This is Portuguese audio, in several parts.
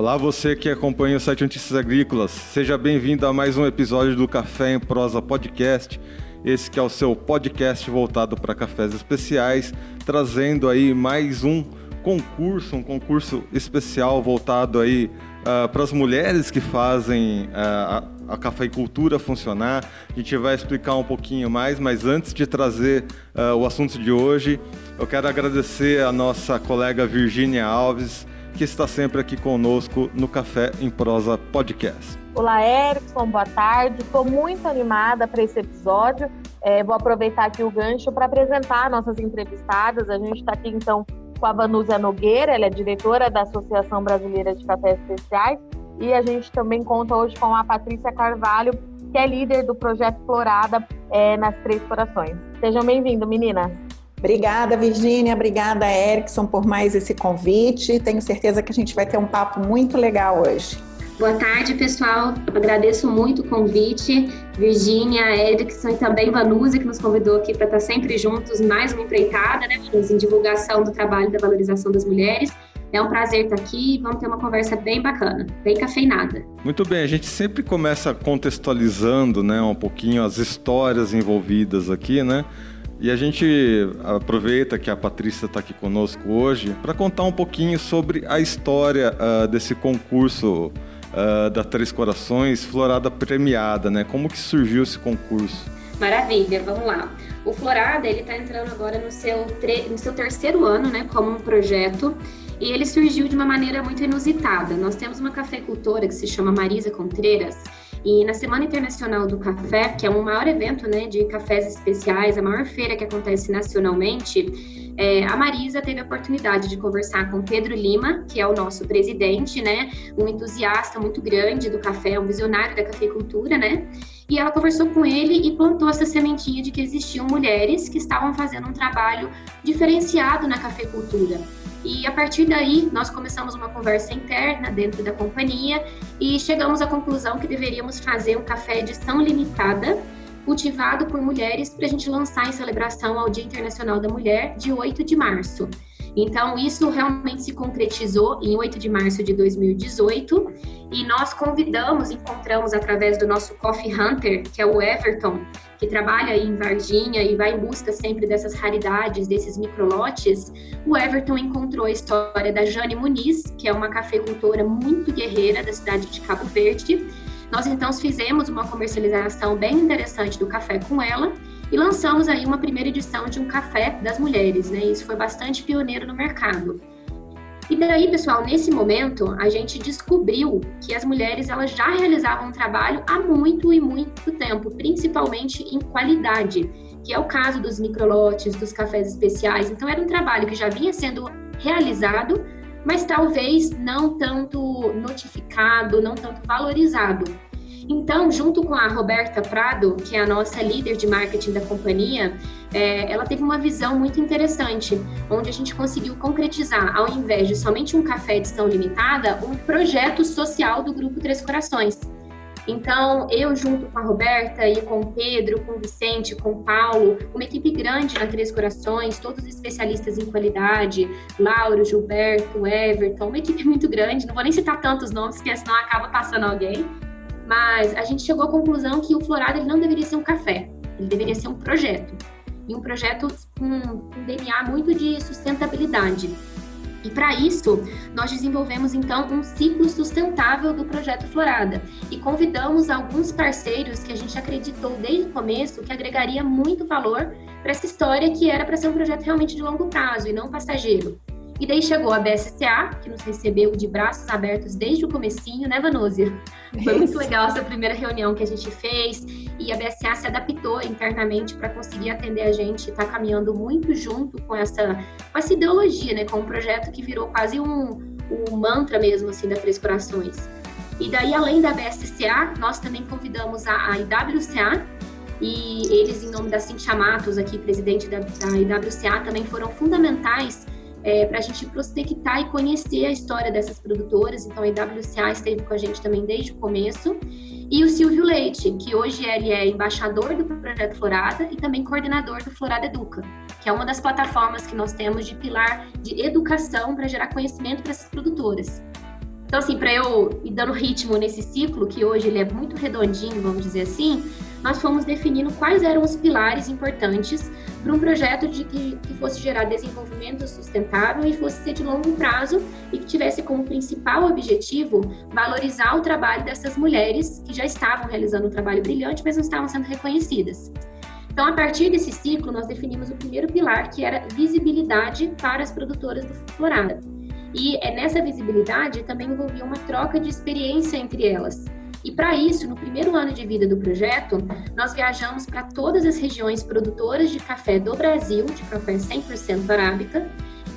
Olá, você que acompanha o site Notícias Agrícolas. Seja bem-vindo a mais um episódio do Café em Prosa Podcast. Esse que é o seu podcast voltado para cafés especiais, trazendo aí mais um concurso, um concurso especial voltado aí uh, para as mulheres que fazem uh, a, a cafeicultura funcionar. A gente vai explicar um pouquinho mais, mas antes de trazer uh, o assunto de hoje, eu quero agradecer a nossa colega Virgínia Alves, que está sempre aqui conosco no Café em Prosa Podcast. Olá, Erickson, boa tarde. Estou muito animada para esse episódio. É, vou aproveitar aqui o gancho para apresentar nossas entrevistadas. A gente está aqui então com a Vanusa Nogueira, ela é diretora da Associação Brasileira de Cafés Especiais, e a gente também conta hoje com a Patrícia Carvalho, que é líder do projeto Florada é, nas Três Corações. Sejam bem-vindos, meninas. Obrigada, Virgínia. Obrigada, Erickson, por mais esse convite. Tenho certeza que a gente vai ter um papo muito legal hoje. Boa tarde, pessoal. Agradeço muito o convite. Virgínia, Erickson e também Vanusa, que nos convidou aqui para estar sempre juntos, mais uma empreitada, né, Vanusa, em divulgação do trabalho e da valorização das mulheres. É um prazer estar aqui. Vamos ter uma conversa bem bacana, bem cafeinada. Muito bem, a gente sempre começa contextualizando, né, um pouquinho as histórias envolvidas aqui, né? E a gente aproveita que a Patrícia está aqui conosco hoje para contar um pouquinho sobre a história uh, desse concurso uh, da Três Corações, Florada Premiada, né? Como que surgiu esse concurso? Maravilha, vamos lá. O Florada, ele está entrando agora no seu, no seu terceiro ano, né, como um projeto, e ele surgiu de uma maneira muito inusitada. Nós temos uma cafeicultora que se chama Marisa Contreiras, e na Semana Internacional do Café, que é o maior evento né, de cafés especiais, a maior feira que acontece nacionalmente, é, a Marisa teve a oportunidade de conversar com Pedro Lima, que é o nosso presidente, né, um entusiasta muito grande do café, um visionário da cafeicultura, né? E ela conversou com ele e plantou essa sementinha de que existiam mulheres que estavam fazendo um trabalho diferenciado na cafeicultura. E a partir daí, nós começamos uma conversa interna dentro da companhia e chegamos à conclusão que deveríamos fazer um café edição limitada, cultivado por mulheres, para a gente lançar em celebração ao Dia Internacional da Mulher, de 8 de março. Então, isso realmente se concretizou em 8 de março de 2018 e nós convidamos, encontramos através do nosso Coffee Hunter, que é o Everton, que trabalha em Varginha e vai em busca sempre dessas raridades, desses microlotes. O Everton encontrou a história da Jane Muniz, que é uma cafeicultora muito guerreira da cidade de Cabo Verde. Nós então fizemos uma comercialização bem interessante do café com ela e lançamos aí uma primeira edição de um café das mulheres, né? Isso foi bastante pioneiro no mercado. E daí, pessoal, nesse momento, a gente descobriu que as mulheres elas já realizavam um trabalho há muito e muito tempo, principalmente em qualidade, que é o caso dos microlotes, dos cafés especiais. Então, era um trabalho que já vinha sendo realizado, mas talvez não tanto notificado, não tanto valorizado. Então, junto com a Roberta Prado, que é a nossa líder de marketing da companhia, é, ela teve uma visão muito interessante, onde a gente conseguiu concretizar, ao invés de somente um café edição limitada, um projeto social do Grupo Três Corações. Então, eu junto com a Roberta e com o Pedro, com o Vicente, com o Paulo, uma equipe grande na Três Corações, todos especialistas em qualidade, Lauro, Gilberto, Everton, uma equipe muito grande, não vou nem citar tantos nomes, porque senão acaba passando alguém, mas a gente chegou à conclusão que o Florado ele não deveria ser um café, ele deveria ser um projeto. E um projeto com um DNA muito de sustentabilidade. E para isso, nós desenvolvemos então um ciclo sustentável do projeto Florada e convidamos alguns parceiros que a gente acreditou desde o começo que agregaria muito valor para essa história que era para ser um projeto realmente de longo prazo e não passageiro. E daí chegou a BSCA, que nos recebeu de braços abertos desde o comecinho, né, Vanúzia? Foi muito legal essa primeira reunião que a gente fez e a BSA se adaptou internamente para conseguir atender a gente, está caminhando muito junto com essa, com essa ideologia, né, com um projeto que virou quase um, um mantra mesmo, assim, da Três Corações. E daí, além da BSCA, nós também convidamos a, a IWCA, e eles, em nome da Cintia Matos, aqui, presidente da, da IWCA, também foram fundamentais é, para a gente prospectar e conhecer a história dessas produtoras. Então, a IWCA esteve com a gente também desde o começo. E o Silvio Leite, que hoje ele é embaixador do Projeto Florada e também coordenador do Florada Educa, que é uma das plataformas que nós temos de pilar de educação para gerar conhecimento para essas produtoras. Então, assim, para eu ir dando ritmo nesse ciclo, que hoje ele é muito redondinho, vamos dizer assim, nós fomos definindo quais eram os pilares importantes para um projeto de que, que fosse gerar desenvolvimento sustentável e fosse ser de longo prazo e que tivesse como principal objetivo valorizar o trabalho dessas mulheres que já estavam realizando um trabalho brilhante, mas não estavam sendo reconhecidas. Então, a partir desse ciclo, nós definimos o primeiro pilar, que era visibilidade para as produtoras do Florada. E é nessa visibilidade também envolvia uma troca de experiência entre elas. E para isso, no primeiro ano de vida do projeto, nós viajamos para todas as regiões produtoras de café do Brasil, de café 100% arábica,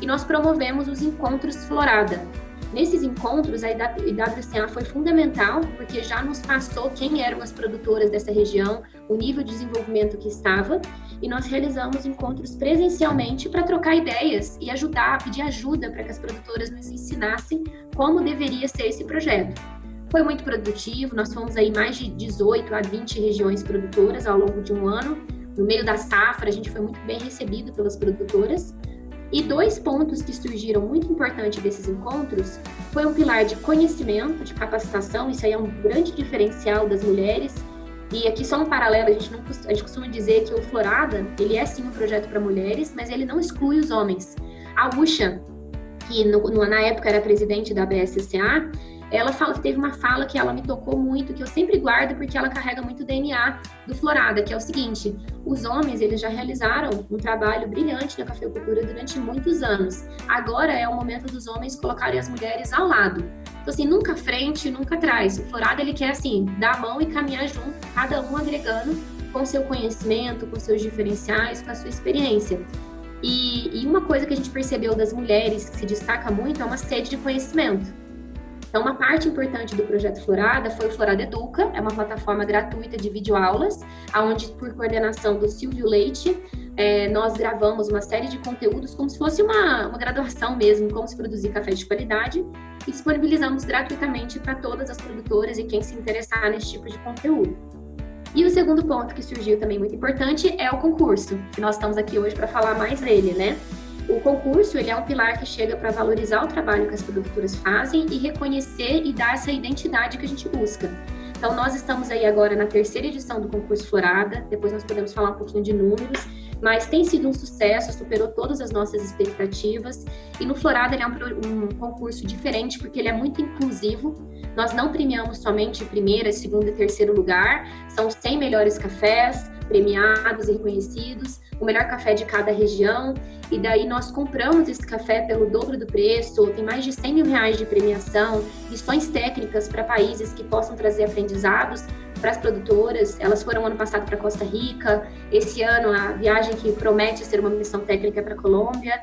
e nós promovemos os encontros Florada. Nesses encontros, a IWCA foi fundamental, porque já nos passou quem eram as produtoras dessa região, o nível de desenvolvimento que estava, e nós realizamos encontros presencialmente para trocar ideias e ajudar, pedir ajuda para que as produtoras nos ensinassem como deveria ser esse projeto. Foi muito produtivo, nós fomos aí mais de 18 a 20 regiões produtoras ao longo de um ano. No meio da safra, a gente foi muito bem recebido pelas produtoras. E dois pontos que surgiram muito importantes desses encontros foi um pilar de conhecimento, de capacitação, isso aí é um grande diferencial das mulheres. E aqui só um paralelo, a gente, não, a gente costuma dizer que o Florada, ele é sim um projeto para mulheres, mas ele não exclui os homens. A Usha, que no, na época era presidente da BSCA, ela fala, teve uma fala que ela me tocou muito, que eu sempre guardo porque ela carrega muito DNA do Florada, que é o seguinte: os homens eles já realizaram um trabalho brilhante na cafeicultura durante muitos anos. Agora é o momento dos homens colocarem as mulheres ao lado. Então assim, nunca frente, nunca atrás. O Florada ele quer assim dar a mão e caminhar junto, cada um agregando com seu conhecimento, com seus diferenciais, com a sua experiência. E, e uma coisa que a gente percebeu das mulheres que se destaca muito é uma sede de conhecimento. Então, uma parte importante do projeto Florada foi o Florada Educa, é uma plataforma gratuita de videoaulas, onde, por coordenação do Silvio Leite, é, nós gravamos uma série de conteúdos como se fosse uma, uma graduação mesmo, como se produzir café de qualidade, e disponibilizamos gratuitamente para todas as produtoras e quem se interessar nesse tipo de conteúdo. E o segundo ponto que surgiu também muito importante é o concurso, que nós estamos aqui hoje para falar mais dele, né? O concurso ele é um pilar que chega para valorizar o trabalho que as produtoras fazem e reconhecer e dar essa identidade que a gente busca. Então, nós estamos aí agora na terceira edição do concurso Florada, depois nós podemos falar um pouquinho de números, mas tem sido um sucesso, superou todas as nossas expectativas. E no Florada ele é um, um concurso diferente porque ele é muito inclusivo. Nós não premiamos somente primeiro, segundo e terceiro lugar, são os 100 melhores cafés premiados e reconhecidos o melhor café de cada região. E daí nós compramos esse café pelo dobro do preço, tem mais de 100 mil reais de premiação, lições técnicas para países que possam trazer aprendizados para as produtoras. Elas foram ano passado para Costa Rica, esse ano a viagem que promete ser uma missão técnica para Colômbia.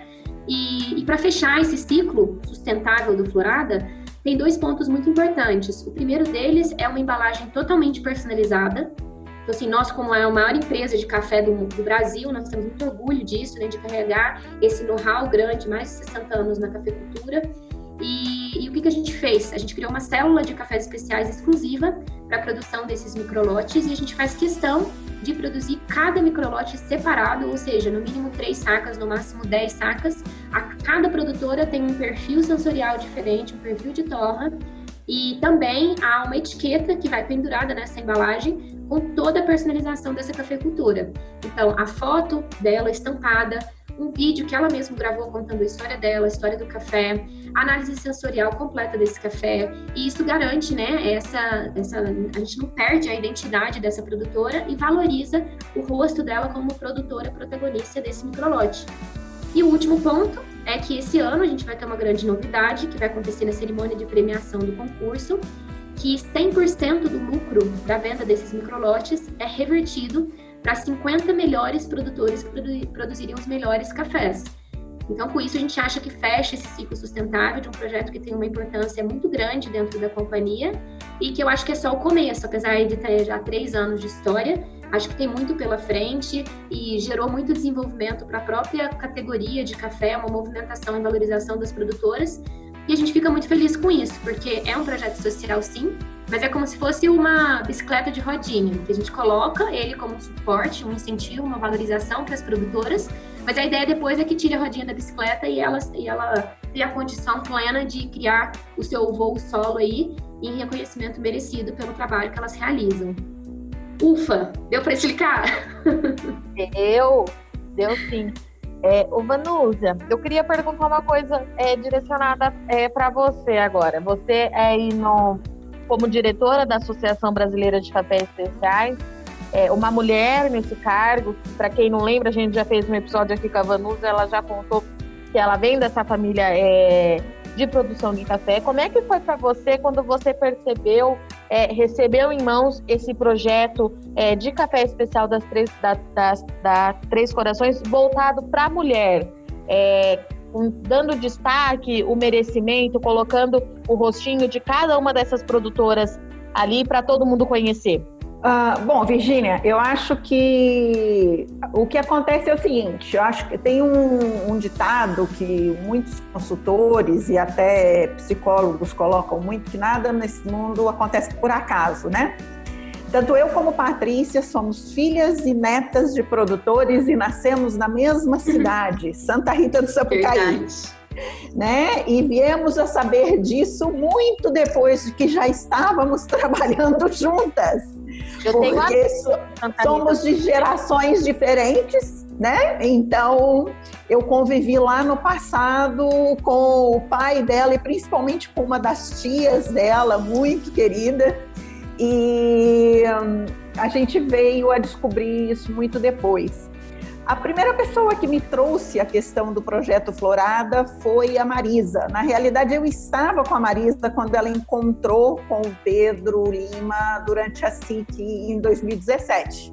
E, e para fechar esse ciclo sustentável do Florada, tem dois pontos muito importantes. O primeiro deles é uma embalagem totalmente personalizada, então, assim, nós, como é a maior empresa de café do, do Brasil, nós temos muito orgulho disso, né, de carregar esse know-how grande, mais de 60 anos na cafeicultura. E, e, o que, que a gente fez? A gente criou uma célula de cafés especiais exclusiva para a produção desses microlotes e a gente faz questão de produzir cada microlote separado, ou seja, no mínimo três sacas, no máximo 10 sacas. A, cada produtora tem um perfil sensorial diferente, um perfil de torra, e também há uma etiqueta que vai pendurada nessa embalagem com toda a personalização dessa cafeicultura. Então, a foto dela estampada, um vídeo que ela mesma gravou contando a história dela, a história do café, análise sensorial completa desse café, e isso garante, né, essa, essa, a gente não perde a identidade dessa produtora e valoriza o rosto dela como produtora protagonista desse microlote. E o último ponto é que esse ano a gente vai ter uma grande novidade que vai acontecer na cerimônia de premiação do concurso, que 100% do lucro da venda desses microlotes é revertido para 50 melhores produtores que produziriam os melhores cafés. Então, com isso, a gente acha que fecha esse ciclo sustentável de um projeto que tem uma importância muito grande dentro da companhia e que eu acho que é só o começo, apesar de ter já três anos de história, Acho que tem muito pela frente e gerou muito desenvolvimento para a própria categoria de café, uma movimentação e valorização das produtoras. E a gente fica muito feliz com isso, porque é um projeto social, sim, mas é como se fosse uma bicicleta de rodinha, que a gente coloca ele como um suporte, um incentivo, uma valorização para as produtoras, mas a ideia depois é que tire a rodinha da bicicleta e ela, e ela ter a condição plena de criar o seu voo solo aí em reconhecimento merecido pelo trabalho que elas realizam. Ufa, deu para explicar? Deu, deu sim. É, o Vanúzia, eu queria perguntar uma coisa é, direcionada é, para você agora. Você é no, como diretora da Associação Brasileira de Cafés Especiais, é, uma mulher nesse cargo. Para quem não lembra, a gente já fez um episódio aqui com a Vanúzia, ela já contou que ela vem dessa família é, de produção de café. Como é que foi para você quando você percebeu, é, recebeu em mãos esse projeto é, de café especial das Três, da, das, da Três Corações voltado para a mulher? É, dando destaque, o merecimento, colocando o rostinho de cada uma dessas produtoras ali para todo mundo conhecer? Uh, bom, Virgínia, eu acho que o que acontece é o seguinte: eu acho que tem um, um, ditado que muitos consultores e até psicólogos colocam muito que nada nesse mundo acontece por acaso, né? Tanto eu como Patrícia somos filhas e netas de produtores e nascemos na mesma cidade, Santa Rita do Sapucaí. Verdade né? E viemos a saber disso muito depois de que já estávamos trabalhando juntas. Eu porque somos de gerações diferentes, né? Então, eu convivi lá no passado com o pai dela e principalmente com uma das tias dela, muito querida. E hum, a gente veio a descobrir isso muito depois. A primeira pessoa que me trouxe a questão do projeto Florada foi a Marisa. Na realidade, eu estava com a Marisa quando ela encontrou com o Pedro Lima durante a SIC em 2017.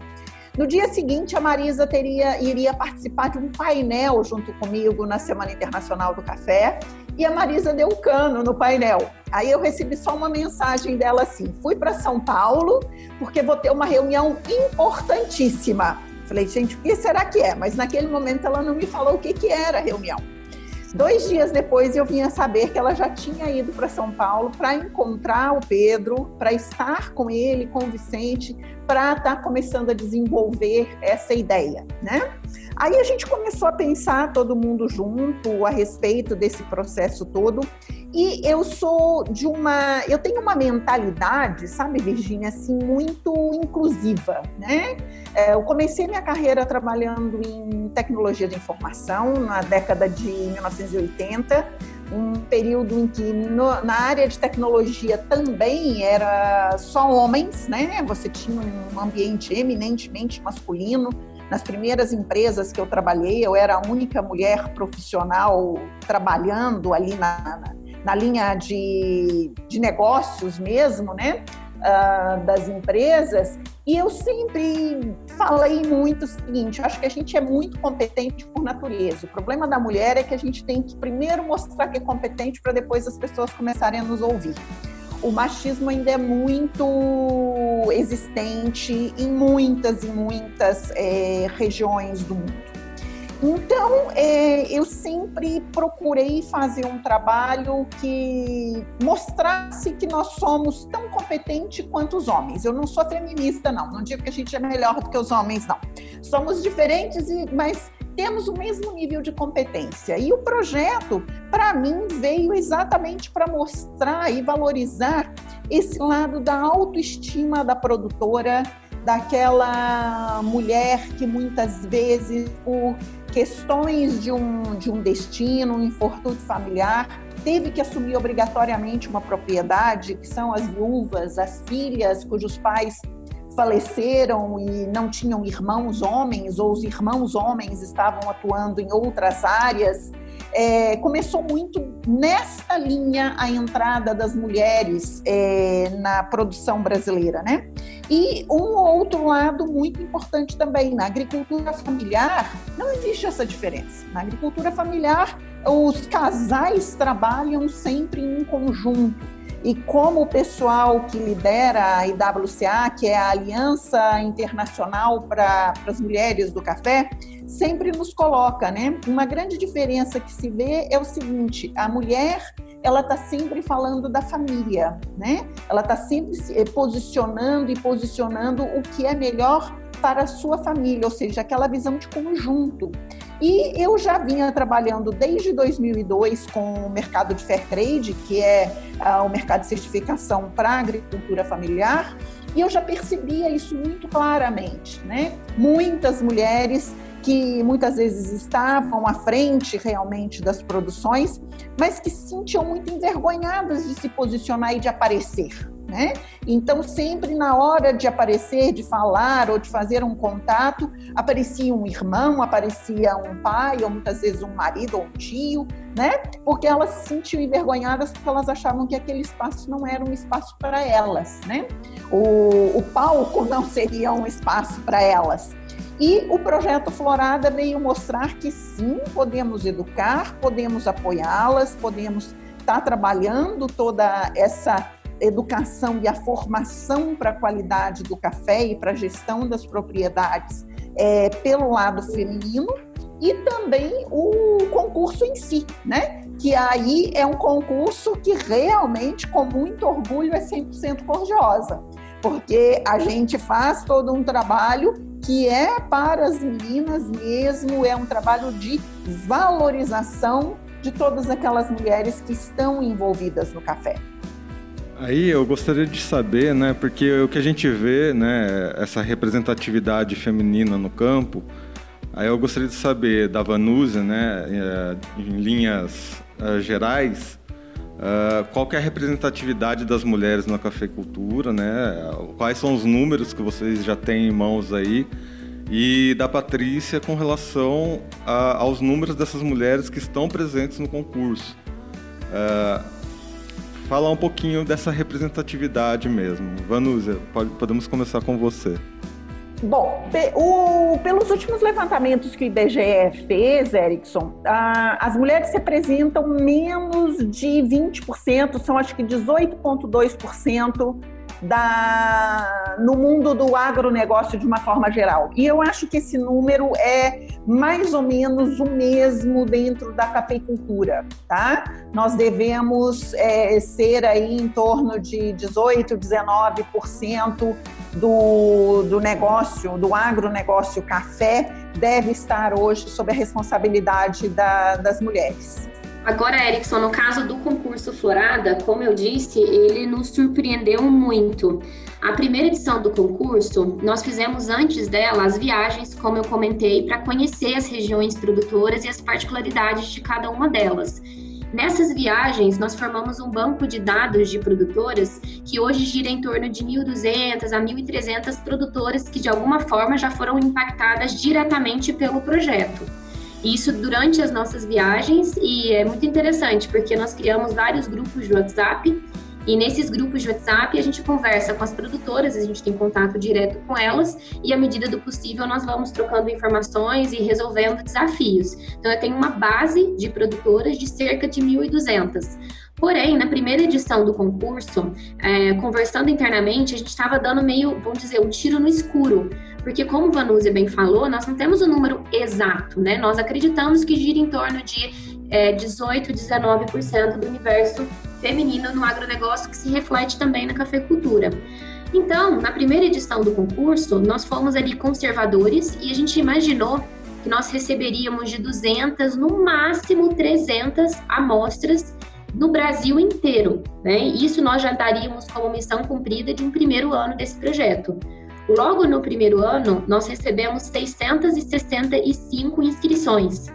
No dia seguinte, a Marisa teria, iria participar de um painel junto comigo na Semana Internacional do Café e a Marisa deu o cano no painel. Aí eu recebi só uma mensagem dela assim: fui para São Paulo porque vou ter uma reunião importantíssima. Falei, gente, o que será que é? Mas naquele momento ela não me falou o que, que era a reunião. Dois dias depois eu vinha saber que ela já tinha ido para São Paulo para encontrar o Pedro, para estar com ele, com o Vicente, para estar tá começando a desenvolver essa ideia, né? Aí a gente começou a pensar todo mundo junto a respeito desse processo todo e eu sou de uma, eu tenho uma mentalidade, sabe, Virginia, assim muito inclusiva, né? É, eu comecei minha carreira trabalhando em tecnologia de informação na década de 1980, um período em que no, na área de tecnologia também era só homens, né? Você tinha um ambiente eminentemente masculino. Nas primeiras empresas que eu trabalhei, eu era a única mulher profissional trabalhando ali na, na na linha de, de negócios mesmo, né? Uh, das empresas, e eu sempre falei muito o seguinte: acho que a gente é muito competente por natureza. O problema da mulher é que a gente tem que primeiro mostrar que é competente para depois as pessoas começarem a nos ouvir. O machismo ainda é muito existente em muitas e muitas é, regiões do mundo. Então, é, eu sempre procurei fazer um trabalho que mostrasse que nós somos tão competentes quanto os homens. Eu não sou feminista, não. Não digo que a gente é melhor do que os homens, não. Somos diferentes, mas temos o mesmo nível de competência. E o projeto, para mim, veio exatamente para mostrar e valorizar esse lado da autoestima da produtora, daquela mulher que muitas vezes, por questões de um, de um destino, um infortúnio familiar, teve que assumir obrigatoriamente uma propriedade, que são as viúvas, as filhas cujos pais faleceram e não tinham irmãos homens, ou os irmãos homens estavam atuando em outras áreas. É, começou muito nessa linha a entrada das mulheres é, na produção brasileira, né? E um outro lado muito importante também, na agricultura familiar, não existe essa diferença. Na agricultura familiar, os casais trabalham sempre em conjunto e como o pessoal que lidera a IWCA, que é a Aliança Internacional para as Mulheres do Café, sempre nos coloca, né? Uma grande diferença que se vê é o seguinte: a mulher ela está sempre falando da família, né? Ela está sempre se posicionando e posicionando o que é melhor para a sua família, ou seja, aquela visão de conjunto. E eu já vinha trabalhando desde 2002 com o mercado de fair trade, que é uh, o mercado de certificação para agricultura familiar, e eu já percebia isso muito claramente, né? Muitas mulheres que muitas vezes estavam à frente realmente das produções, mas que se sentiam muito envergonhadas de se posicionar e de aparecer. Né? Então, sempre na hora de aparecer, de falar ou de fazer um contato, aparecia um irmão, aparecia um pai, ou muitas vezes um marido ou um tio, né? Porque elas se sentiam envergonhadas porque elas achavam que aquele espaço não era um espaço para elas, né? O, o palco não seria um espaço para elas. E o projeto Florada veio mostrar que sim, podemos educar, podemos apoiá-las, podemos estar trabalhando toda essa educação e a formação para a qualidade do café e para a gestão das propriedades é, pelo lado feminino e também o concurso em si, né? Que aí é um concurso que realmente, com muito orgulho, é 100% cor-de-rosa, porque a gente faz todo um trabalho que é para as meninas mesmo, é um trabalho de valorização de todas aquelas mulheres que estão envolvidas no café. Aí eu gostaria de saber, né, porque o que a gente vê, né, essa representatividade feminina no campo, aí eu gostaria de saber da Vanusa, né, eh, em linhas uh, gerais, uh, qual é a representatividade das mulheres na cafeicultura, né, quais são os números que vocês já têm em mãos aí, e da Patrícia com relação a, aos números dessas mulheres que estão presentes no concurso. Uh, falar um pouquinho dessa representatividade mesmo. Vanúzia, pode, podemos começar com você. Bom, o, pelos últimos levantamentos que o IBGE fez, Erickson, as mulheres representam menos de 20%, são acho que 18,2% da, no mundo do agronegócio de uma forma geral. E eu acho que esse número é mais ou menos o mesmo dentro da cafeicultura, tá? Nós devemos é, ser aí em torno de 18, 19% do, do negócio, do agronegócio café, deve estar hoje sob a responsabilidade da, das mulheres. Agora, Erickson, no caso do concurso Florada, como eu disse, ele nos surpreendeu muito. A primeira edição do concurso, nós fizemos antes dela as viagens, como eu comentei, para conhecer as regiões produtoras e as particularidades de cada uma delas. Nessas viagens, nós formamos um banco de dados de produtoras que hoje gira em torno de 1.200 a 1.300 produtoras que, de alguma forma, já foram impactadas diretamente pelo projeto. Isso durante as nossas viagens e é muito interessante porque nós criamos vários grupos de WhatsApp e nesses grupos de WhatsApp a gente conversa com as produtoras, a gente tem contato direto com elas e à medida do possível nós vamos trocando informações e resolvendo desafios. Então eu tenho uma base de produtoras de cerca de 1.200. Porém, na primeira edição do concurso, é, conversando internamente, a gente estava dando meio, vamos dizer, um tiro no escuro. Porque, como Vanúzia bem falou, nós não temos o um número exato, né? Nós acreditamos que gira em torno de é, 18, 19% do universo feminino no agronegócio, que se reflete também na cafeicultura. Então, na primeira edição do concurso, nós fomos ali conservadores e a gente imaginou que nós receberíamos de 200, no máximo 300 amostras no Brasil inteiro. Né? Isso nós já daríamos como missão cumprida de um primeiro ano desse projeto. Logo no primeiro ano, nós recebemos 665 inscrições.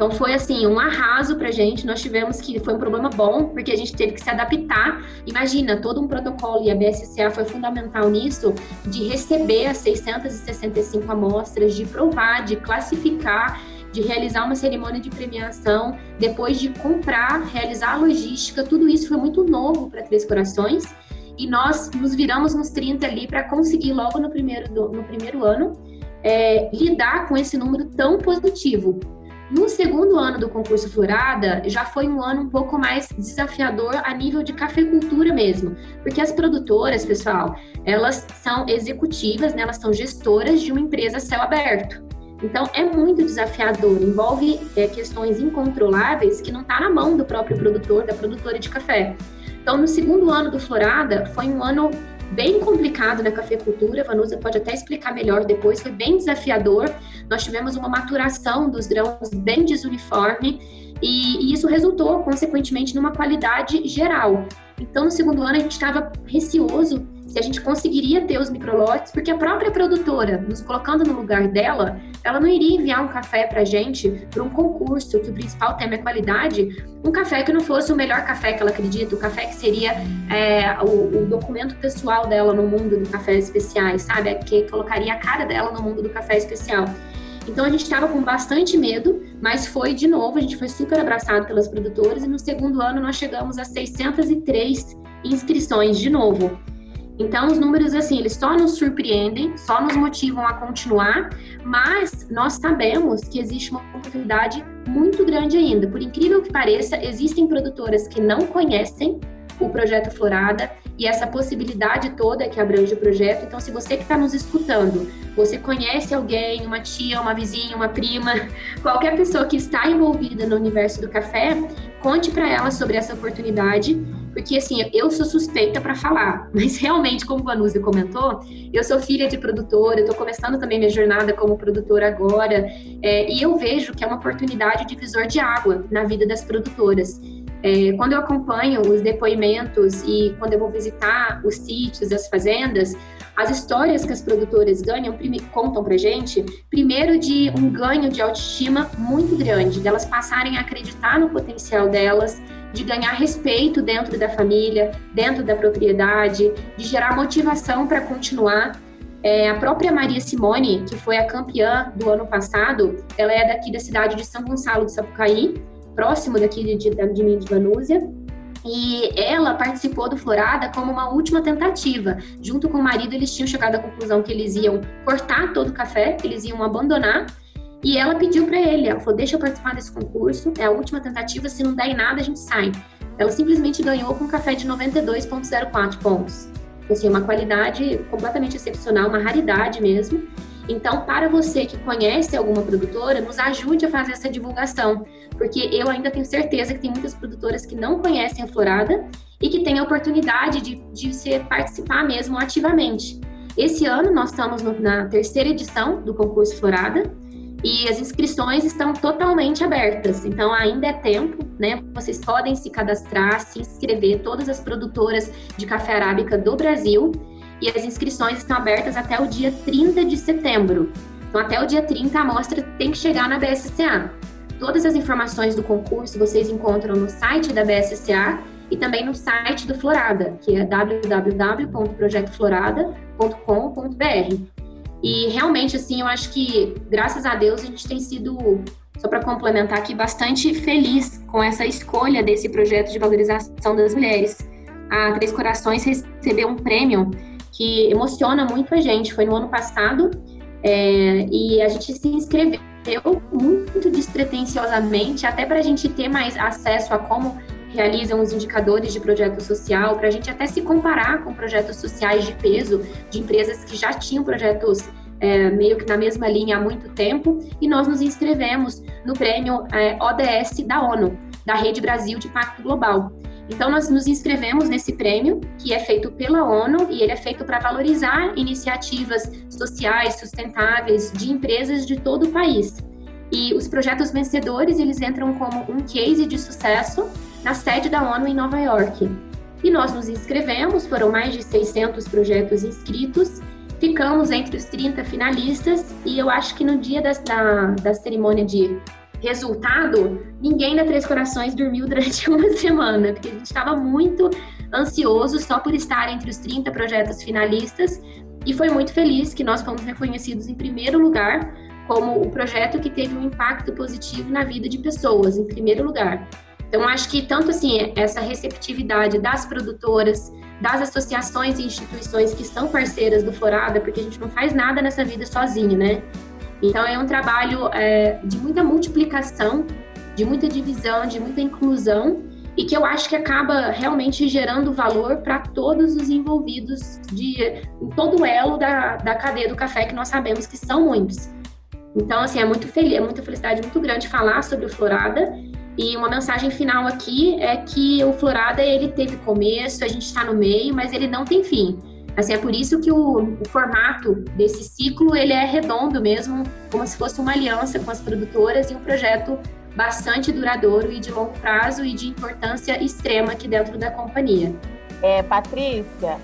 Então foi assim, um arraso pra gente. Nós tivemos que foi um problema bom, porque a gente teve que se adaptar. Imagina, todo um protocolo e a BSCA foi fundamental nisso, de receber as 665 amostras, de provar, de classificar de realizar uma cerimônia de premiação, depois de comprar, realizar a logística, tudo isso foi muito novo para Três Corações. E nós nos viramos nos 30 ali para conseguir, logo no primeiro, no primeiro ano, é, lidar com esse número tão positivo. No segundo ano do concurso Florada, já foi um ano um pouco mais desafiador a nível de cafeicultura mesmo, porque as produtoras, pessoal, elas são executivas, né, elas são gestoras de uma empresa céu aberto. Então, é muito desafiador, envolve é, questões incontroláveis que não está na mão do próprio produtor, da produtora de café. Então, no segundo ano do Florada, foi um ano bem complicado na cafeicultura, a Vanusa pode até explicar melhor depois, foi bem desafiador. Nós tivemos uma maturação dos grãos bem desuniforme e, e isso resultou, consequentemente, numa qualidade geral. Então, no segundo ano, a gente estava receoso se a gente conseguiria ter os microlotes, porque a própria produtora, nos colocando no lugar dela, ela não iria enviar um café para gente para um concurso que o principal tema é qualidade, um café que não fosse o melhor café que ela acredita, o café que seria é, o, o, documento pessoal dela no mundo do café especiais, sabe? Que colocaria a cara dela no mundo do café especial. Então a gente estava com bastante medo, mas foi de novo, a gente foi super abraçado pelas produtoras e no segundo ano nós chegamos a 603 inscrições de novo. Então, os números, assim, eles só nos surpreendem, só nos motivam a continuar, mas nós sabemos que existe uma oportunidade muito grande ainda. Por incrível que pareça, existem produtoras que não conhecem o projeto Florada e essa possibilidade toda que abrange o projeto. Então, se você que está nos escutando, você conhece alguém, uma tia, uma vizinha, uma prima, qualquer pessoa que está envolvida no universo do café, conte para ela sobre essa oportunidade porque assim, eu sou suspeita para falar, mas realmente, como a Vanusa comentou, eu sou filha de produtora, eu tô começando também minha jornada como produtora agora, é, e eu vejo que é uma oportunidade de visor de água na vida das produtoras. É, quando eu acompanho os depoimentos e quando eu vou visitar os sítios, as fazendas, as histórias que as produtoras ganham, contam pra gente, primeiro de um ganho de autoestima muito grande, delas passarem a acreditar no potencial delas, de ganhar respeito dentro da família, dentro da propriedade, de gerar motivação para continuar. É, a própria Maria Simone, que foi a campeã do ano passado, ela é daqui da cidade de São Gonçalo de Sapucaí, próximo daqui de, de, de mim, de e ela participou do Florada como uma última tentativa. Junto com o marido, eles tinham chegado à conclusão que eles iam cortar todo o café, que eles iam abandonar e ela pediu para ele, ela falou: "Deixa eu participar desse concurso, é a última tentativa, se não der em nada a gente sai". Ela simplesmente ganhou com um café de 92.04 pontos. Assim, uma qualidade completamente excepcional, uma raridade mesmo. Então, para você que conhece alguma produtora, nos ajude a fazer essa divulgação, porque eu ainda tenho certeza que tem muitas produtoras que não conhecem a Florada e que têm a oportunidade de, de se participar mesmo ativamente. Esse ano nós estamos no, na terceira edição do concurso Florada e as inscrições estão totalmente abertas, então ainda é tempo, né? Vocês podem se cadastrar, se inscrever, todas as produtoras de café arábica do Brasil, e as inscrições estão abertas até o dia 30 de setembro. Então, até o dia 30, a amostra tem que chegar na BSCA. Todas as informações do concurso vocês encontram no site da BSCA e também no site do Florada, que é www.projetoflorada.com.br. E realmente, assim, eu acho que, graças a Deus, a gente tem sido, só para complementar aqui, bastante feliz com essa escolha desse projeto de valorização das mulheres. A Três Corações recebeu um prêmio que emociona muito a gente. Foi no ano passado é, e a gente se inscreveu muito despretensiosamente, até para a gente ter mais acesso a como realizam os indicadores de projeto social, para a gente até se comparar com projetos sociais de peso de empresas que já tinham projetos é, meio que na mesma linha há muito tempo, e nós nos inscrevemos no prêmio é, ODS da ONU, da Rede Brasil de Pacto Global. Então, nós nos inscrevemos nesse prêmio, que é feito pela ONU, e ele é feito para valorizar iniciativas sociais sustentáveis de empresas de todo o país. E os projetos vencedores, eles entram como um case de sucesso na sede da ONU em Nova York. E nós nos inscrevemos, foram mais de 600 projetos inscritos, ficamos entre os 30 finalistas e eu acho que no dia da, da, da cerimônia de resultado, ninguém da Três Corações dormiu durante uma semana, porque a gente estava muito ansioso só por estar entre os 30 projetos finalistas e foi muito feliz que nós fomos reconhecidos em primeiro lugar como o projeto que teve um impacto positivo na vida de pessoas, em primeiro lugar. Então, acho que tanto assim, essa receptividade das produtoras, das associações e instituições que são parceiras do Florada, porque a gente não faz nada nessa vida sozinho, né? Então, é um trabalho é, de muita multiplicação, de muita divisão, de muita inclusão, e que eu acho que acaba realmente gerando valor para todos os envolvidos de, em todo o elo da, da cadeia do café, que nós sabemos que são muitos. Então, assim, é muito feliz, é muita felicidade muito grande falar sobre o Florada e uma mensagem final aqui é que o Florada ele teve começo, a gente está no meio, mas ele não tem fim. Assim, é por isso que o, o, formato desse ciclo ele é redondo mesmo, como se fosse uma aliança com as produtoras e um projeto bastante duradouro e de longo prazo e de importância extrema aqui dentro da companhia. É, Patrícia,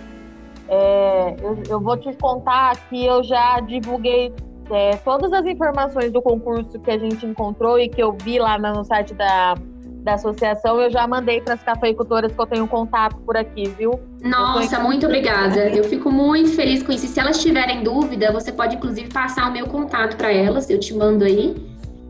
é, eu, eu, vou te contar que eu já divulguei é, todas as informações do concurso que a gente encontrou e que eu vi lá no site da, da associação, eu já mandei para as cafeicultoras que eu tenho contato por aqui, viu? Nossa, muito obrigada. Eu fico muito feliz com isso. E se elas tiverem dúvida, você pode inclusive passar o meu contato para elas, eu te mando aí.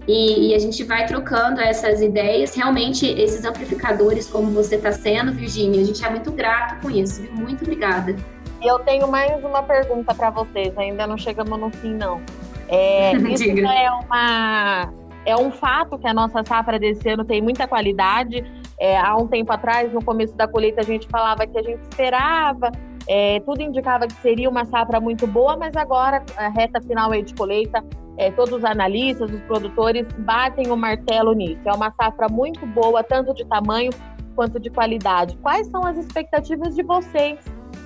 E, e, a gente vai trocando essas ideias. Realmente, esses amplificadores, como você está sendo, Virginia, a gente é muito grato com isso, viu? Muito obrigada. E eu tenho mais uma pergunta para vocês, ainda não chegamos no fim, não. É, isso é, uma, é um fato que a nossa safra desse ano tem muita qualidade. É, há um tempo atrás, no começo da colheita, a gente falava que a gente esperava, é, tudo indicava que seria uma safra muito boa, mas agora, a reta final aí de colheita, é, todos os analistas, os produtores batem o martelo nisso. É uma safra muito boa, tanto de tamanho quanto de qualidade. Quais são as expectativas de vocês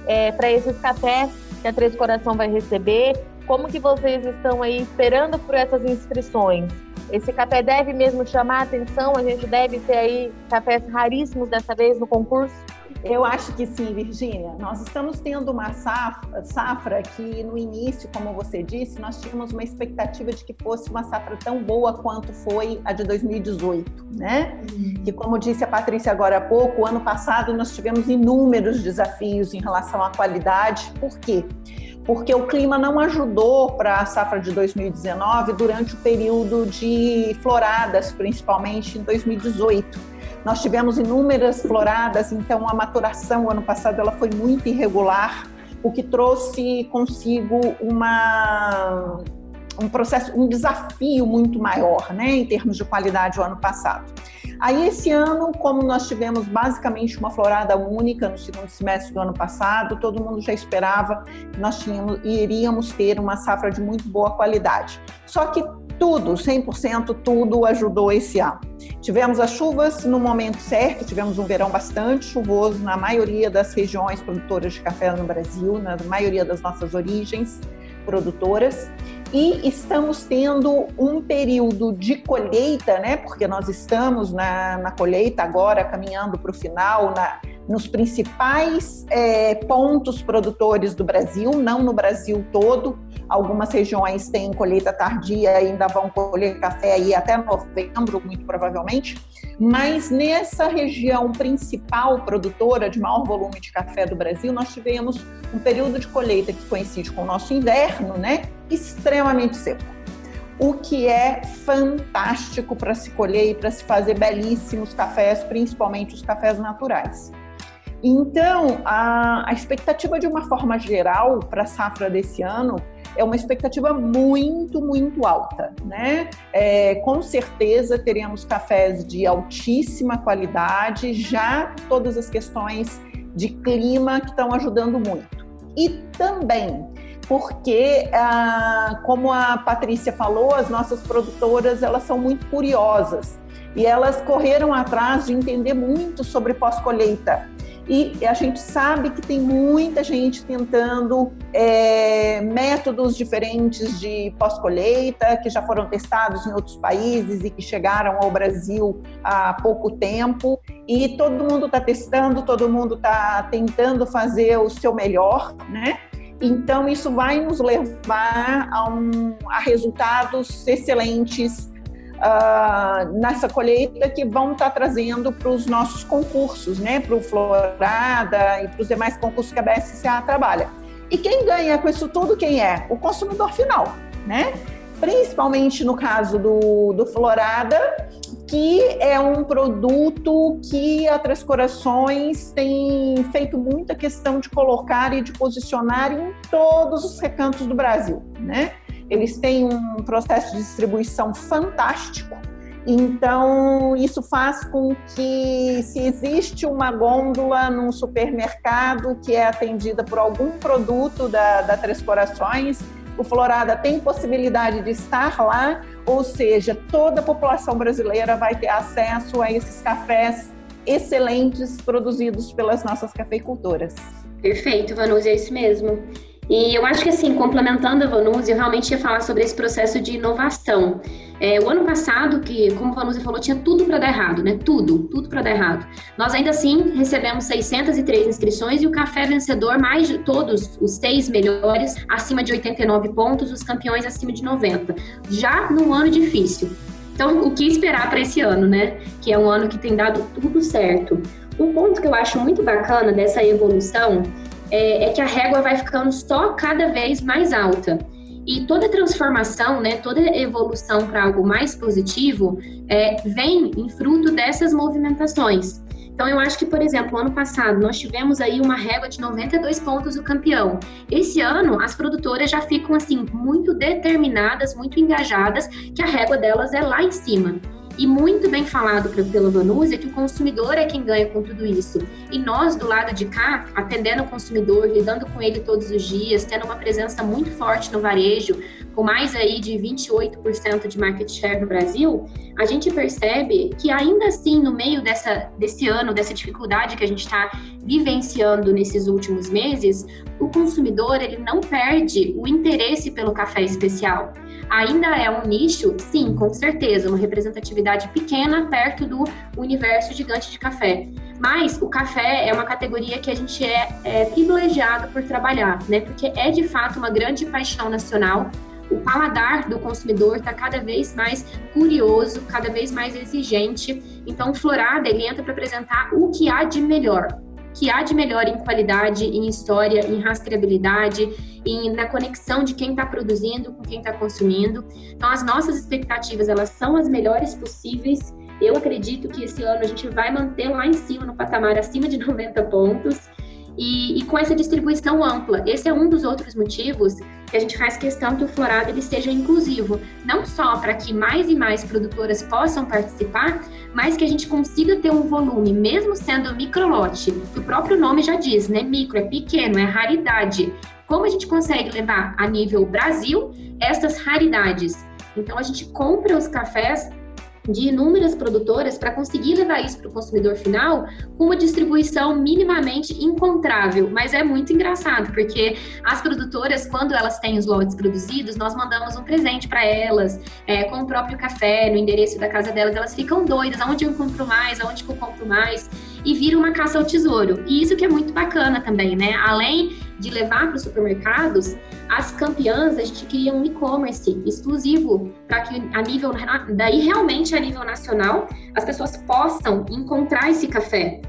é, para esses cafés que a Três Coração vai receber? Como que vocês estão aí esperando por essas inscrições? Esse café deve mesmo chamar a atenção? A gente deve ter aí cafés raríssimos dessa vez no concurso? Eu acho que sim, Virgínia. Nós estamos tendo uma safra, safra, que no início, como você disse, nós tínhamos uma expectativa de que fosse uma safra tão boa quanto foi a de 2018, né? Uhum. Que como disse a Patrícia agora há pouco, ano passado nós tivemos inúmeros desafios em relação à qualidade. Por quê? Porque o clima não ajudou para a safra de 2019 durante o período de floradas, principalmente em 2018. Nós tivemos inúmeras floradas, então a maturação ano passado ela foi muito irregular, o que trouxe consigo uma um processo, um desafio muito maior, né, em termos de qualidade o ano passado. Aí esse ano, como nós tivemos basicamente uma florada única no segundo semestre do ano passado, todo mundo já esperava que nós tínhamos, iríamos ter uma safra de muito boa qualidade. Só que tudo, 100% tudo ajudou esse ano. Tivemos as chuvas no momento certo, tivemos um verão bastante chuvoso na maioria das regiões produtoras de café no Brasil, na maioria das nossas origens produtoras e estamos tendo um período de colheita, né? Porque nós estamos na, na colheita agora, caminhando para o final, na, nos principais é, pontos produtores do Brasil, não no Brasil todo. Algumas regiões têm colheita tardia, ainda vão colher café aí até novembro, muito provavelmente. Mas nessa região principal produtora de maior volume de café do Brasil, nós tivemos um período de colheita que coincide com o nosso inverno, né? Extremamente seco o que é fantástico para se colher e para se fazer belíssimos cafés, principalmente os cafés naturais. Então, a, a expectativa de uma forma geral para a safra desse ano é uma expectativa muito, muito alta, né? É, com certeza teremos cafés de altíssima qualidade, já todas as questões de clima que estão ajudando muito. E também porque, ah, como a Patrícia falou, as nossas produtoras elas são muito curiosas e elas correram atrás de entender muito sobre pós-colheita. E a gente sabe que tem muita gente tentando é, métodos diferentes de pós-colheita, que já foram testados em outros países e que chegaram ao Brasil há pouco tempo. E todo mundo está testando, todo mundo está tentando fazer o seu melhor, né? Então, isso vai nos levar a, um, a resultados excelentes uh, nessa colheita que vão estar tá trazendo para os nossos concursos, né? Para o Florada e para os demais concursos que a BSCA trabalha. E quem ganha com isso tudo, quem é? O consumidor final, né? Principalmente no caso do, do Florada, que é um produto que a Três Corações tem feito muita questão de colocar e de posicionar em todos os recantos do Brasil, né? Eles têm um processo de distribuição fantástico. Então, isso faz com que, se existe uma gôndola num supermercado que é atendida por algum produto da, da Três Corações, o Florada tem possibilidade de estar lá, ou seja, toda a população brasileira vai ter acesso a esses cafés excelentes produzidos pelas nossas cafeicultoras. Perfeito, Vanusa, é isso mesmo. E eu acho que, assim, complementando a Vanusa, eu realmente ia falar sobre esse processo de inovação. É, o ano passado, que, como a Vanusa falou, tinha tudo para dar errado, né? Tudo, tudo para dar errado. Nós ainda assim recebemos 603 inscrições e o café vencedor, mais de todos os seis melhores, acima de 89 pontos, os campeões acima de 90. Já num ano difícil. Então, o que esperar para esse ano, né? Que é um ano que tem dado tudo certo. Um ponto que eu acho muito bacana dessa evolução é, é que a régua vai ficando só cada vez mais alta. E toda transformação, né, toda evolução para algo mais positivo é, vem em fruto dessas movimentações. Então, eu acho que, por exemplo, ano passado nós tivemos aí uma régua de 92 pontos do campeão. Esse ano, as produtoras já ficam, assim, muito determinadas, muito engajadas, que a régua delas é lá em cima. E muito bem falado pela Vanusa que o consumidor é quem ganha com tudo isso. E nós, do lado de cá, atendendo o consumidor, lidando com ele todos os dias, tendo uma presença muito forte no varejo, com mais aí de 28% de market share no Brasil, a gente percebe que ainda assim, no meio dessa, desse ano, dessa dificuldade que a gente está vivenciando nesses últimos meses, o consumidor ele não perde o interesse pelo café especial. Ainda é um nicho, sim, com certeza, uma representatividade pequena perto do universo gigante de café. Mas o café é uma categoria que a gente é, é privilegiado por trabalhar, né? Porque é de fato uma grande paixão nacional o paladar do consumidor está cada vez mais curioso, cada vez mais exigente. Então, Florada ele entra para apresentar o que há de melhor, que há de melhor em qualidade, em história, em rastreabilidade, em, na conexão de quem está produzindo com quem está consumindo. Então, as nossas expectativas elas são as melhores possíveis. Eu acredito que esse ano a gente vai manter lá em cima, no patamar acima de 90 pontos. E, e, com essa distribuição ampla. Esse é um dos outros motivos que a gente faz questão que o florado ele seja inclusivo, não só para que mais e mais produtoras possam participar, mas que a gente consiga ter um volume, mesmo sendo microlote, que o próprio nome já diz, né? Micro é pequeno, é raridade. Como a gente consegue levar a nível Brasil essas raridades? Então a gente compra os cafés de inúmeras produtoras para conseguir levar isso para o consumidor final com uma distribuição minimamente encontrável. Mas é muito engraçado, porque as produtoras, quando elas têm os lotes produzidos, nós mandamos um presente para elas, é, com o próprio café, no endereço da casa delas, elas ficam doidas, aonde eu compro mais, aonde eu compro mais, e vira uma caça ao tesouro. E isso que é muito bacana também, né? Além de levar para os supermercados, as campeãs, a gente cria um e-commerce exclusivo para que a nível, daí realmente a nível nacional, as pessoas possam encontrar esse café.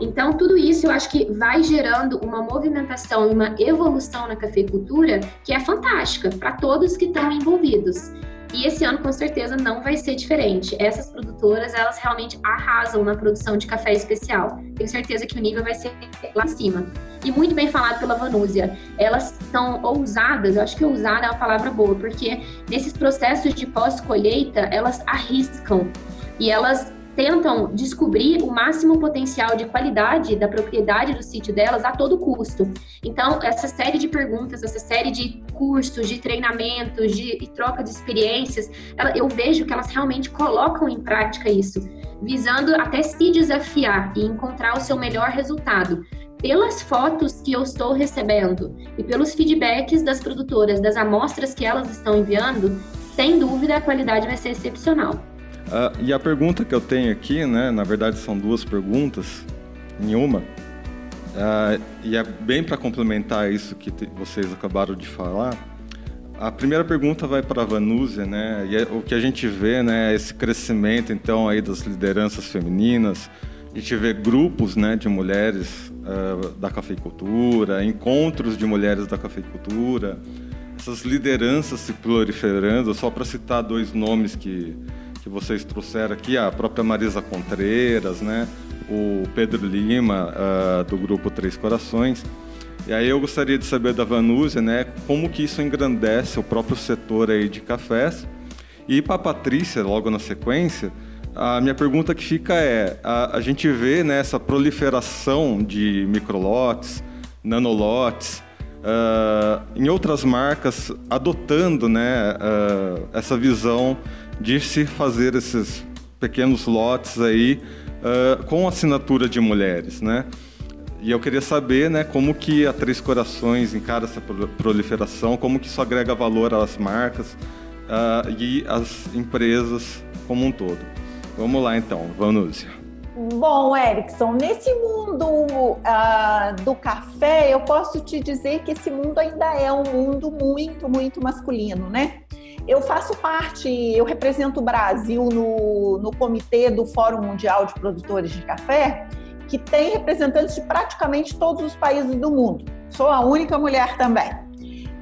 Então, tudo isso eu acho que vai gerando uma movimentação e uma evolução na cafeicultura que é fantástica para todos que estão envolvidos. E esse ano, com certeza, não vai ser diferente. Essas produtoras, elas realmente arrasam na produção de café especial. Tenho certeza que o nível vai ser lá em cima. E muito bem falado pela Vanúzia. Elas são ousadas, eu acho que ousada é uma palavra boa, porque nesses processos de pós-colheita, elas arriscam. E elas tentam descobrir o máximo potencial de qualidade da propriedade do sítio delas a todo custo. Então, essa série de perguntas, essa série de cursos, de treinamentos, de, de troca de experiências, ela, eu vejo que elas realmente colocam em prática isso, visando até se desafiar e encontrar o seu melhor resultado. Pelas fotos que eu estou recebendo e pelos feedbacks das produtoras, das amostras que elas estão enviando, sem dúvida a qualidade vai ser excepcional. Uh, e a pergunta que eu tenho aqui, né, na verdade são duas perguntas em uma, uh, e é bem para complementar isso que te, vocês acabaram de falar. A primeira pergunta vai para a Vanúzia, né? E é, o que a gente vê, né, esse crescimento então aí das lideranças femininas. A gente vê grupos, né, de mulheres uh, da cafeicultura, encontros de mulheres da cafeicultura, essas lideranças se proliferando. Só para citar dois nomes que que vocês trouxeram aqui, a própria Marisa Contreiras, né? o Pedro Lima, uh, do grupo Três Corações. E aí eu gostaria de saber da Vanúzia, né, como que isso engrandece o próprio setor aí de cafés. E para a Patrícia, logo na sequência, a minha pergunta que fica é, a, a gente vê né, essa proliferação de microlotes, nanolotes, uh, em outras marcas adotando né, uh, essa visão de se fazer esses pequenos lotes aí uh, com assinatura de mulheres, né? E eu queria saber, né, como que a Três Corações encara essa proliferação, como que isso agrega valor às marcas uh, e às empresas como um todo. Vamos lá então, Vanúzia. Bom, Erickson, nesse mundo uh, do café, eu posso te dizer que esse mundo ainda é um mundo muito, muito masculino, né? Eu faço parte, eu represento o Brasil no, no comitê do Fórum Mundial de Produtores de Café, que tem representantes de praticamente todos os países do mundo. Sou a única mulher também.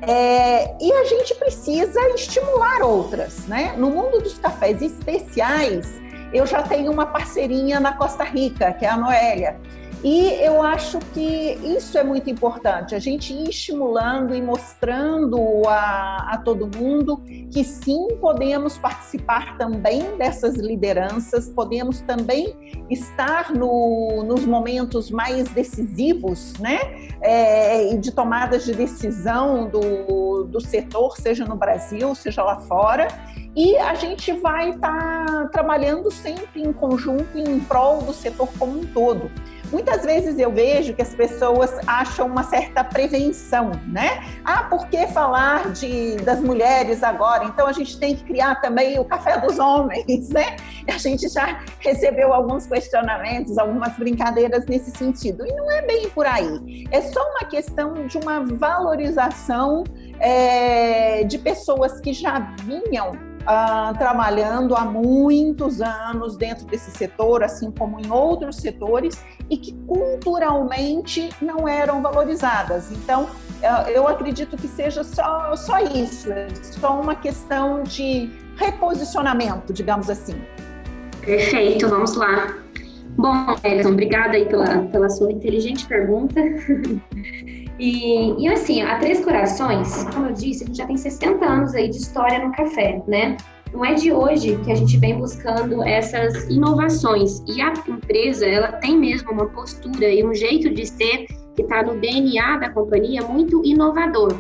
É, e a gente precisa estimular outras, né? No mundo dos cafés especiais, eu já tenho uma parceirinha na Costa Rica, que é a Noélia. E eu acho que isso é muito importante, a gente ir estimulando e mostrando a, a todo mundo que sim, podemos participar também dessas lideranças, podemos também estar no, nos momentos mais decisivos, né? É, de tomadas de decisão do, do setor, seja no Brasil, seja lá fora e a gente vai estar tá trabalhando sempre em conjunto em prol do setor como um todo. Muitas vezes eu vejo que as pessoas acham uma certa prevenção, né? Ah, por que falar de, das mulheres agora? Então a gente tem que criar também o café dos homens, né? A gente já recebeu alguns questionamentos, algumas brincadeiras nesse sentido. E não é bem por aí. É só uma questão de uma valorização é, de pessoas que já vinham uh, trabalhando há muitos anos dentro desse setor, assim como em outros setores, e que culturalmente não eram valorizadas. Então, eu acredito que seja só, só isso, é só uma questão de reposicionamento, digamos assim. Perfeito, vamos lá. Bom, Elton, obrigada aí pela, pela sua inteligente pergunta. E, e, assim, a Três Corações, como eu disse, a gente já tem 60 anos aí de história no café, né? Não é de hoje que a gente vem buscando essas inovações. E a empresa, ela tem mesmo uma postura e um jeito de ser que está no DNA da companhia muito inovador.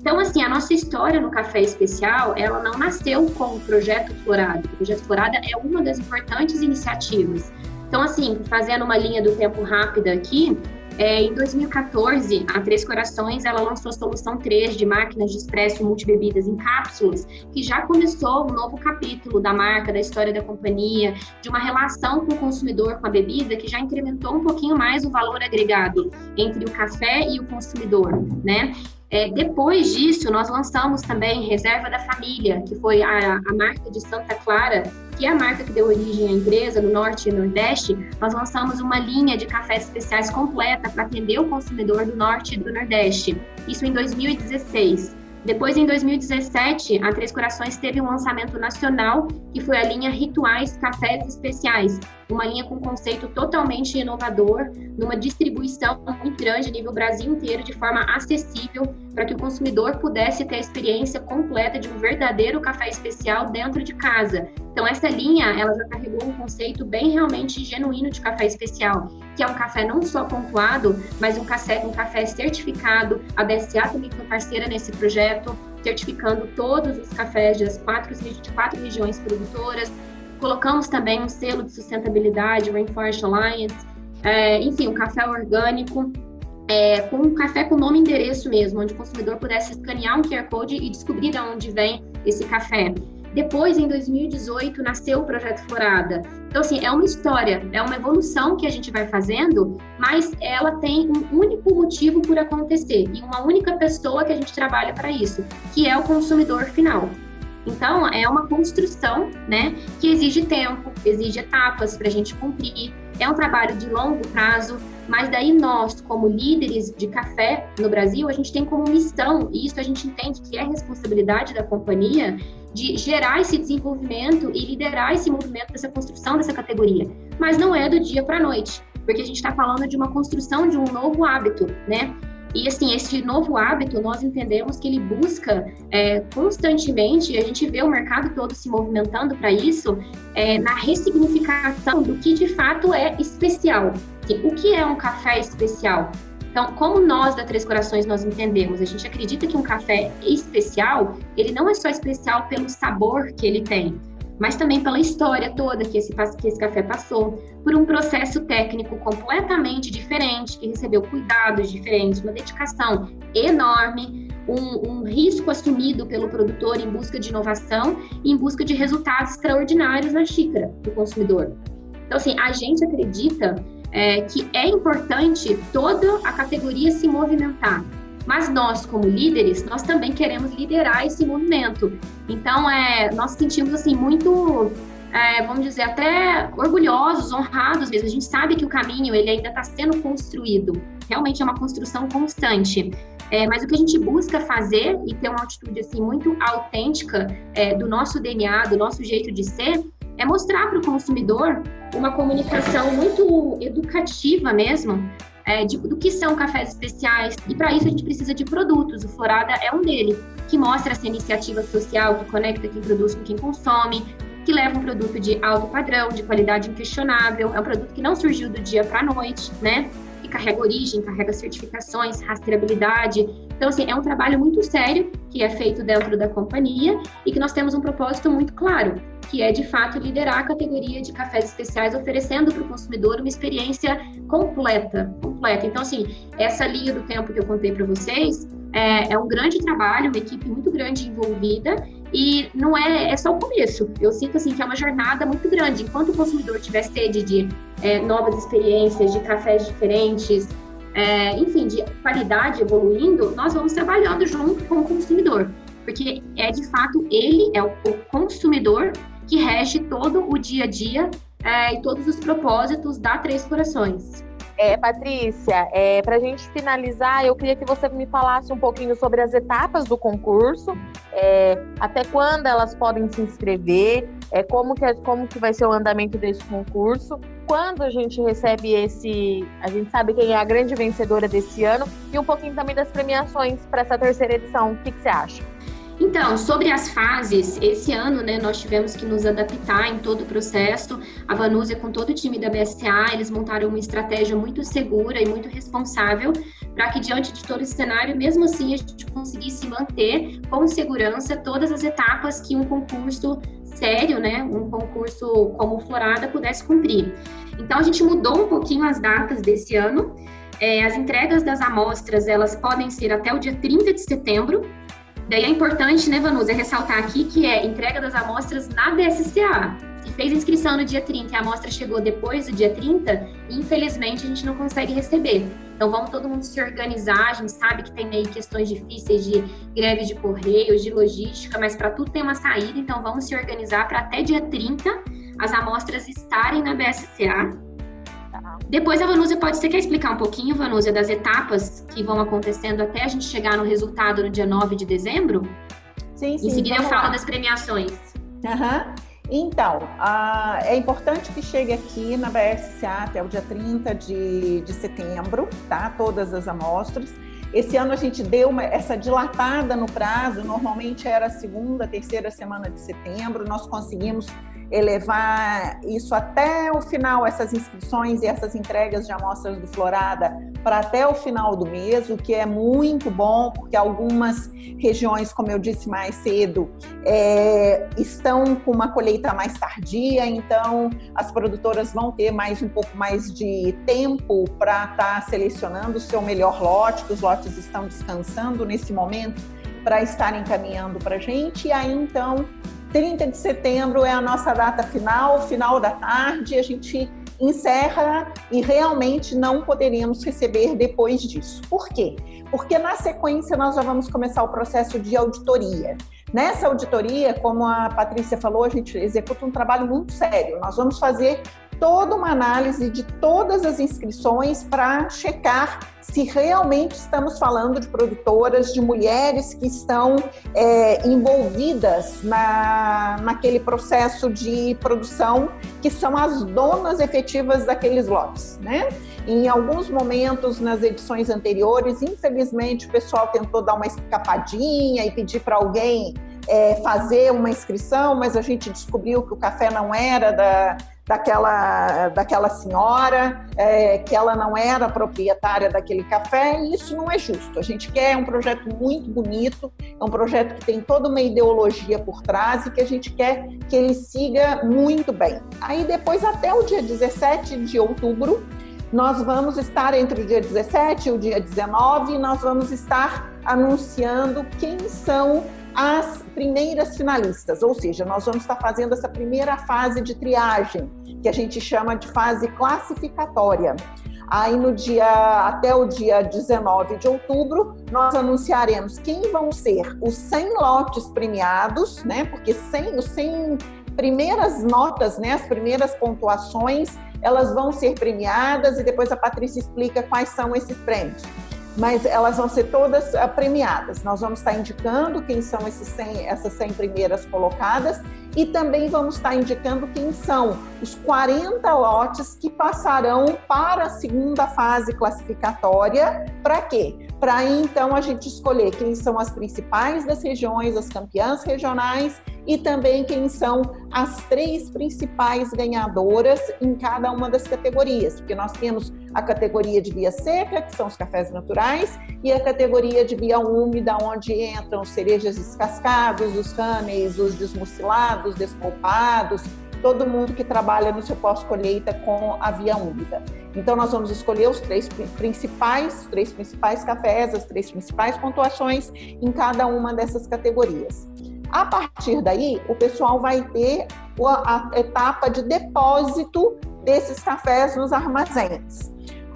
Então, assim, a nossa história no Café Especial, ela não nasceu com o Projeto Florada. O Projeto Florada é uma das importantes iniciativas. Então, assim, fazendo uma linha do tempo rápida aqui, é, em 2014, a Três Corações ela lançou a solução 3 de máquinas de expresso multibebidas em cápsulas, que já começou um novo capítulo da marca, da história da companhia, de uma relação com o consumidor com a bebida que já incrementou um pouquinho mais o valor agregado entre o café e o consumidor, né? É, depois disso, nós lançamos também Reserva da Família, que foi a, a marca de Santa Clara, que é a marca que deu origem à empresa no Norte e Nordeste. Nós lançamos uma linha de cafés especiais completa para atender o consumidor do Norte e do Nordeste. Isso em 2016. Depois, em 2017, a Três Corações teve um lançamento nacional, que foi a linha Rituais Cafés Especiais, uma linha com conceito totalmente inovador, numa distribuição muito grande a nível Brasil inteiro, de forma acessível, para que o consumidor pudesse ter a experiência completa de um verdadeiro café especial dentro de casa. Então, essa linha, ela já carregou um conceito bem realmente genuíno de café especial, que é um café não só pontuado, mas um café, um café certificado. A BSA também foi parceira nesse projeto, certificando todos os cafés das quatro, de quatro regiões produtoras, Colocamos também um selo de sustentabilidade, Rainforest Alliance, é, enfim, um café orgânico, é, com um café com nome e endereço mesmo, onde o consumidor pudesse escanear um QR Code e descobrir de onde vem esse café. Depois, em 2018, nasceu o Projeto Florada. Então, assim, é uma história, é uma evolução que a gente vai fazendo, mas ela tem um único motivo por acontecer e uma única pessoa que a gente trabalha para isso, que é o consumidor final. Então, é uma construção, né, que exige tempo, exige etapas para a gente cumprir. É um trabalho de longo prazo, mas daí nós, como líderes de café no Brasil, a gente tem como missão, e isso a gente entende que é responsabilidade da companhia, de gerar esse desenvolvimento e liderar esse movimento dessa construção dessa categoria. Mas não é do dia para a noite, porque a gente está falando de uma construção de um novo hábito, né? E assim, esse novo hábito, nós entendemos que ele busca é, constantemente, a gente vê o mercado todo se movimentando para isso, é, na ressignificação do que de fato é especial. O que é um café especial? Então, como nós da Três Corações nós entendemos, a gente acredita que um café especial, ele não é só especial pelo sabor que ele tem, mas também pela história toda que esse, que esse café passou, por um processo técnico completamente diferente, que recebeu cuidados diferentes, uma dedicação enorme, um, um, risco assumido pelo produtor em busca de inovação e em busca de resultados extraordinários na xícara do consumidor. Então, assim, a gente acredita é, que é importante toda a categoria se movimentar. Mas nós, como líderes, nós também queremos liderar esse movimento. Então, é, nós sentimos assim muito, é, vamos dizer, até orgulhosos, honrados mesmo. A gente sabe que o caminho ele ainda está sendo construído. Realmente é uma construção constante. É, mas o que a gente busca fazer e ter uma atitude assim muito autêntica é, do nosso DNA, do nosso jeito de ser, é mostrar para o consumidor uma comunicação muito educativa mesmo é, de, do que são cafés especiais. E para isso a gente precisa de produtos. O Florada é um deles, que mostra essa iniciativa social que conecta quem produz com quem consome, que leva um produto de alto padrão, de qualidade inquestionável. É um produto que não surgiu do dia para a noite, né? Que carrega origem, carrega certificações, rastreabilidade. Então, assim, é um trabalho muito sério que é feito dentro da companhia e que nós temos um propósito muito claro, que é de fato liderar a categoria de cafés especiais, oferecendo para o consumidor uma experiência completa, completa. Então, assim, essa linha do tempo que eu contei para vocês é, é, um grande trabalho, uma equipe muito grande envolvida e não é, é só o começo. Eu sinto assim que é uma jornada muito grande. Enquanto o consumidor tiver sede de é, novas experiências, de cafés diferentes, é, enfim, de qualidade evoluindo, nós vamos trabalhando junto com o consumidor, porque é de fato ele é o, o consumidor que rege todo o dia a dia é, e todos os propósitos da Três Corações. É, Patrícia, é, para a gente finalizar, eu queria que você me falasse um pouquinho sobre as etapas do concurso, é, até quando elas podem se inscrever, é, como, que, como que vai ser o andamento desse concurso, quando a gente recebe esse. A gente sabe quem é a grande vencedora desse ano, e um pouquinho também das premiações para essa terceira edição. O que, que você acha? Então, sobre as fases, esse ano, né, nós tivemos que nos adaptar em todo o processo. A Vanusa, com todo o time da BSA, eles montaram uma estratégia muito segura e muito responsável para que, diante de todo esse cenário, mesmo assim, a gente conseguisse manter com segurança todas as etapas que um concurso sério, né, um concurso como Florada pudesse cumprir. Então, a gente mudou um pouquinho as datas desse ano. É, as entregas das amostras, elas podem ser até o dia 30 de setembro, Daí é importante, né, Vanusa, ressaltar aqui que é entrega das amostras na BSCA. Se fez inscrição no dia 30 e a amostra chegou depois do dia 30, infelizmente a gente não consegue receber. Então vamos todo mundo se organizar, a gente sabe que tem aí questões difíceis de greve de correios, de logística, mas para tudo tem uma saída, então vamos se organizar para até dia 30 as amostras estarem na BSCA depois a Vanúzia pode, você quer explicar um pouquinho, Vanúzia, das etapas que vão acontecendo até a gente chegar no resultado no dia 9 de dezembro? Sim, sim. Em seguida eu falo lá. das premiações. Uhum. Então, é importante que chegue aqui na BSCA até o dia 30 de, de setembro, tá? Todas as amostras. Esse ano a gente deu uma, essa dilatada no prazo, normalmente era a segunda, terceira semana de setembro, nós conseguimos elevar isso até o final, essas inscrições e essas entregas de amostras do Florada para até o final do mês, o que é muito bom, porque algumas regiões, como eu disse mais cedo, é, estão com uma colheita mais tardia, então as produtoras vão ter mais um pouco mais de tempo para estar tá selecionando o seu melhor lote, que os lotes estão descansando nesse momento para estarem encaminhando para a gente, e aí então 30 de setembro é a nossa data final, final da tarde, a gente encerra e realmente não poderíamos receber depois disso. Por quê? Porque na sequência nós já vamos começar o processo de auditoria. Nessa auditoria, como a Patrícia falou, a gente executa um trabalho muito sério. Nós vamos fazer toda uma análise de todas as inscrições para checar se realmente estamos falando de produtoras, de mulheres que estão é, envolvidas na, naquele processo de produção, que são as donas efetivas daqueles lotes, né? Em alguns momentos nas edições anteriores, infelizmente, o pessoal tentou dar uma escapadinha e pedir para alguém é, fazer uma inscrição, mas a gente descobriu que o café não era da, daquela, daquela senhora, é, que ela não era proprietária daquele café, e isso não é justo. A gente quer um projeto muito bonito, é um projeto que tem toda uma ideologia por trás e que a gente quer que ele siga muito bem. Aí depois, até o dia 17 de outubro, nós vamos estar entre o dia 17 e o dia 19, nós vamos estar anunciando quem são as primeiras finalistas, ou seja, nós vamos estar fazendo essa primeira fase de triagem, que a gente chama de fase classificatória. Aí no dia até o dia 19 de outubro, nós anunciaremos quem vão ser os 100 lotes premiados, né? Porque 100, os 100 primeiras notas, né, as primeiras pontuações, elas vão ser premiadas e depois a Patrícia explica quais são esses prêmios mas elas vão ser todas uh, premiadas. Nós vamos estar indicando quem são esses 100, essas 100 primeiras colocadas e também vamos estar indicando quem são os 40 lotes que passarão para a segunda fase classificatória. Para quê? Para então a gente escolher quem são as principais das regiões, as campeãs regionais e também quem são as três principais ganhadoras em cada uma das categorias, porque nós temos a categoria de via seca, que são os cafés naturais, e a categoria de via úmida, onde entram cerejas descascados, os câneis, os desmucilados, despolpados, todo mundo que trabalha no seu pós-colheita com a via úmida. Então nós vamos escolher os três principais, três principais cafés, as três principais pontuações em cada uma dessas categorias. A partir daí, o pessoal vai ter a etapa de depósito desses cafés nos armazéns.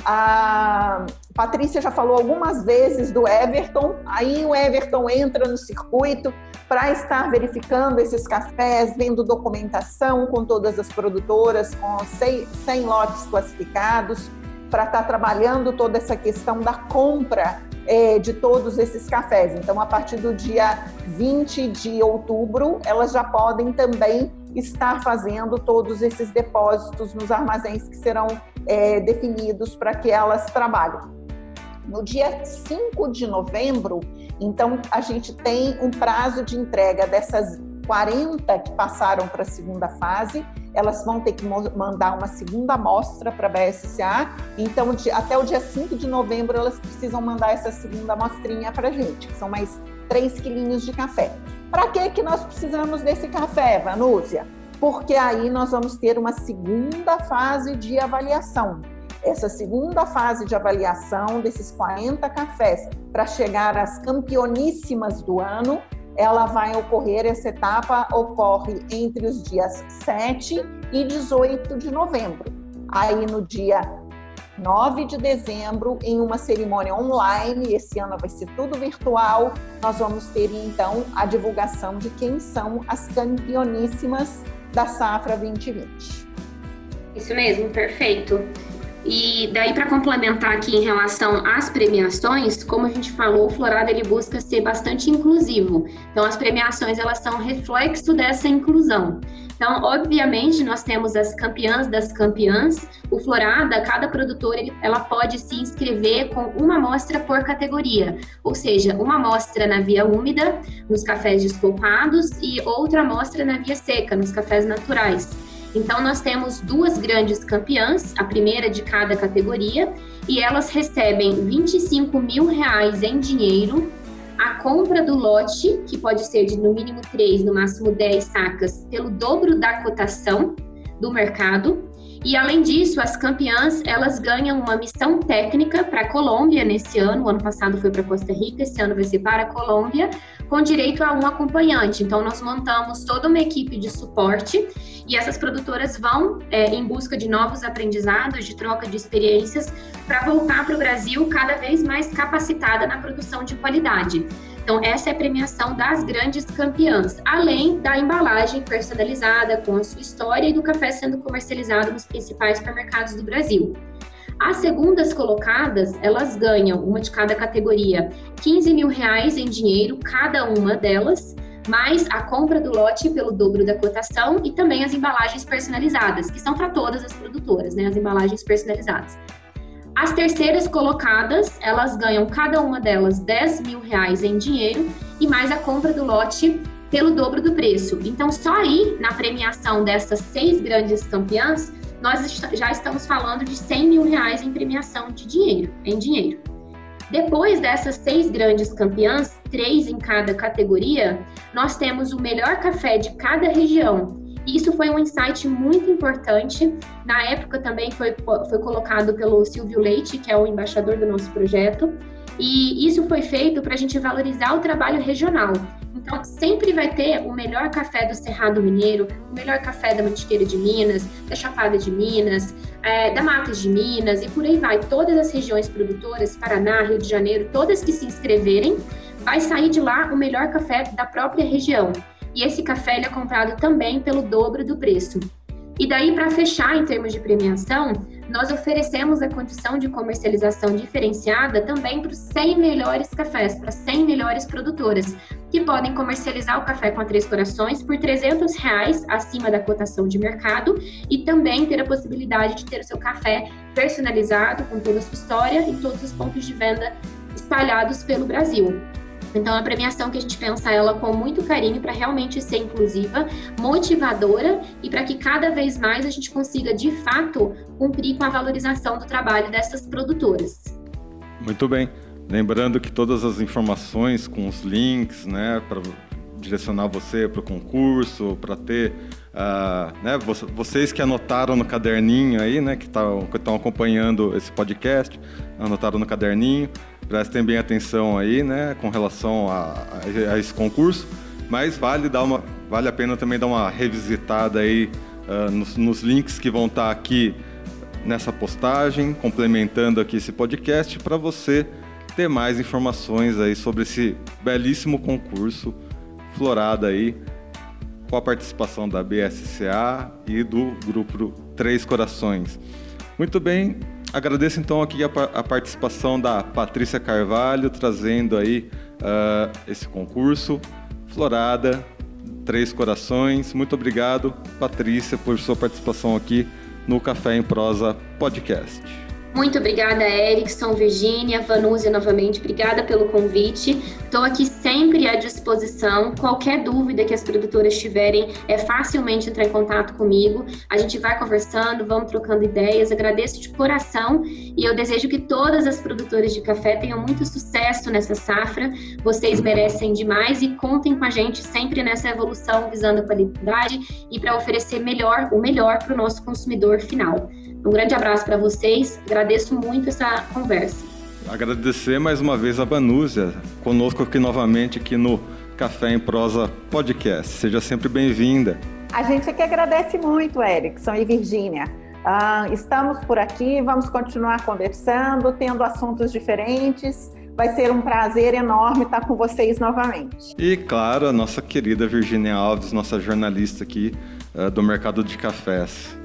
A Patrícia já falou algumas vezes do Everton, aí o Everton entra no circuito para estar verificando esses cafés, vendo documentação com todas as produtoras, com 100 lotes classificados, para estar trabalhando toda essa questão da compra é, de todos esses cafés. Então, a partir do dia 20 de outubro, elas já podem também estar fazendo todos esses depósitos nos armazéns que serão é, definidos para que elas trabalhem. No dia 5 de novembro, então, a gente tem um prazo de entrega dessas 40 que passaram para a segunda fase, elas vão ter que mandar uma segunda amostra para a BSCA. Então, de, até o dia 5 de novembro, elas precisam mandar essa segunda amostrinha para a gente, que são mais 3 quilinhos de café. Para que, que nós precisamos desse café, Vanúzia? Porque aí nós vamos ter uma segunda fase de avaliação. Essa segunda fase de avaliação desses 40 cafés para chegar às campeoníssimas do ano, ela vai ocorrer, essa etapa ocorre entre os dias 7 e 18 de novembro. Aí no dia 9 de dezembro, em uma cerimônia online, esse ano vai ser tudo virtual, nós vamos ter então a divulgação de quem são as campeoníssimas da safra 2020. Isso mesmo, perfeito. E daí para complementar aqui em relação às premiações, como a gente falou, o Florado ele busca ser bastante inclusivo. Então as premiações elas são reflexo dessa inclusão. Então, obviamente, nós temos as campeãs das campeãs. O Florada, cada produtora, ela pode se inscrever com uma amostra por categoria, ou seja, uma amostra na via úmida, nos cafés descopados, e outra amostra na via seca, nos cafés naturais. Então, nós temos duas grandes campeãs, a primeira de cada categoria, e elas recebem 25 mil reais em dinheiro, a compra do lote, que pode ser de no mínimo 3, no máximo 10 sacas, pelo dobro da cotação do mercado, e além disso, as campeãs elas ganham uma missão técnica para a Colômbia nesse ano. O ano passado foi para Costa Rica, esse ano vai ser para a Colômbia, com direito a um acompanhante. Então, nós montamos toda uma equipe de suporte e essas produtoras vão é, em busca de novos aprendizados, de troca de experiências, para voltar para o Brasil cada vez mais capacitada na produção de qualidade. Então, essa é a premiação das grandes campeãs, além da embalagem personalizada com a sua história e do café sendo comercializado nos principais supermercados do Brasil. As segundas colocadas, elas ganham, uma de cada categoria, 15 mil reais em dinheiro, cada uma delas, mais a compra do lote pelo dobro da cotação e também as embalagens personalizadas, que são para todas as produtoras, né? As embalagens personalizadas. As terceiras colocadas, elas ganham cada uma delas 10 mil reais em dinheiro e mais a compra do lote pelo dobro do preço. Então, só aí, na premiação dessas seis grandes campeãs, nós já estamos falando de 100 mil reais em premiação de dinheiro, em dinheiro. Depois dessas seis grandes campeãs, três em cada categoria, nós temos o melhor café de cada região. Isso foi um insight muito importante. Na época também foi, foi colocado pelo Silvio Leite, que é o embaixador do nosso projeto. E isso foi feito para a gente valorizar o trabalho regional. Então, sempre vai ter o melhor café do Cerrado Mineiro, o melhor café da Mantiqueira de Minas, da Chapada de Minas, é, da Matas de Minas e por aí vai. Todas as regiões produtoras, Paraná, Rio de Janeiro, todas que se inscreverem, vai sair de lá o melhor café da própria região. E esse café é comprado também pelo dobro do preço. E daí, para fechar em termos de premiação, nós oferecemos a condição de comercialização diferenciada também para os 100 melhores cafés, para 100 melhores produtoras, que podem comercializar o café com a Três Corações por 300 reais acima da cotação de mercado e também ter a possibilidade de ter o seu café personalizado com toda a sua história em todos os pontos de venda espalhados pelo Brasil. Então, a premiação que a gente pensa ela com muito carinho para realmente ser inclusiva, motivadora e para que cada vez mais a gente consiga, de fato, cumprir com a valorização do trabalho dessas produtoras. Muito bem. Lembrando que todas as informações com os links, né, para direcionar você para o concurso, para ter, uh, né, vocês que anotaram no caderninho aí, né, que estão acompanhando esse podcast, anotaram no caderninho, prestem bem atenção aí, né, com relação a, a, esse concurso, mas vale, dar uma, vale a pena também dar uma revisitada aí uh, nos, nos, links que vão estar tá aqui nessa postagem, complementando aqui esse podcast, para você ter mais informações aí sobre esse belíssimo concurso Florada aí, com a participação da BSCA e do grupo Três Corações. Muito bem, Agradeço então aqui a, a participação da Patrícia Carvalho, trazendo aí uh, esse concurso. Florada, Três Corações. Muito obrigado, Patrícia, por sua participação aqui no Café em Prosa Podcast. Muito obrigada, Erickson, Virgínia, Vanúzia novamente. Obrigada pelo convite. Estou aqui sempre à disposição. Qualquer dúvida que as produtoras tiverem, é facilmente entrar em contato comigo. A gente vai conversando, vamos trocando ideias. Agradeço de coração e eu desejo que todas as produtoras de café tenham muito sucesso nessa safra. Vocês merecem demais e contem com a gente sempre nessa evolução visando a qualidade e para oferecer melhor, o melhor para o nosso consumidor final. Um grande abraço para vocês, agradeço muito essa conversa. Agradecer mais uma vez a Banúzia, conosco aqui novamente aqui no Café em Prosa Podcast. Seja sempre bem-vinda. A gente aqui agradece muito, Erickson e Virgínia. Uh, estamos por aqui, vamos continuar conversando, tendo assuntos diferentes. Vai ser um prazer enorme estar com vocês novamente. E, claro, a nossa querida Virgínia Alves, nossa jornalista aqui uh, do mercado de cafés.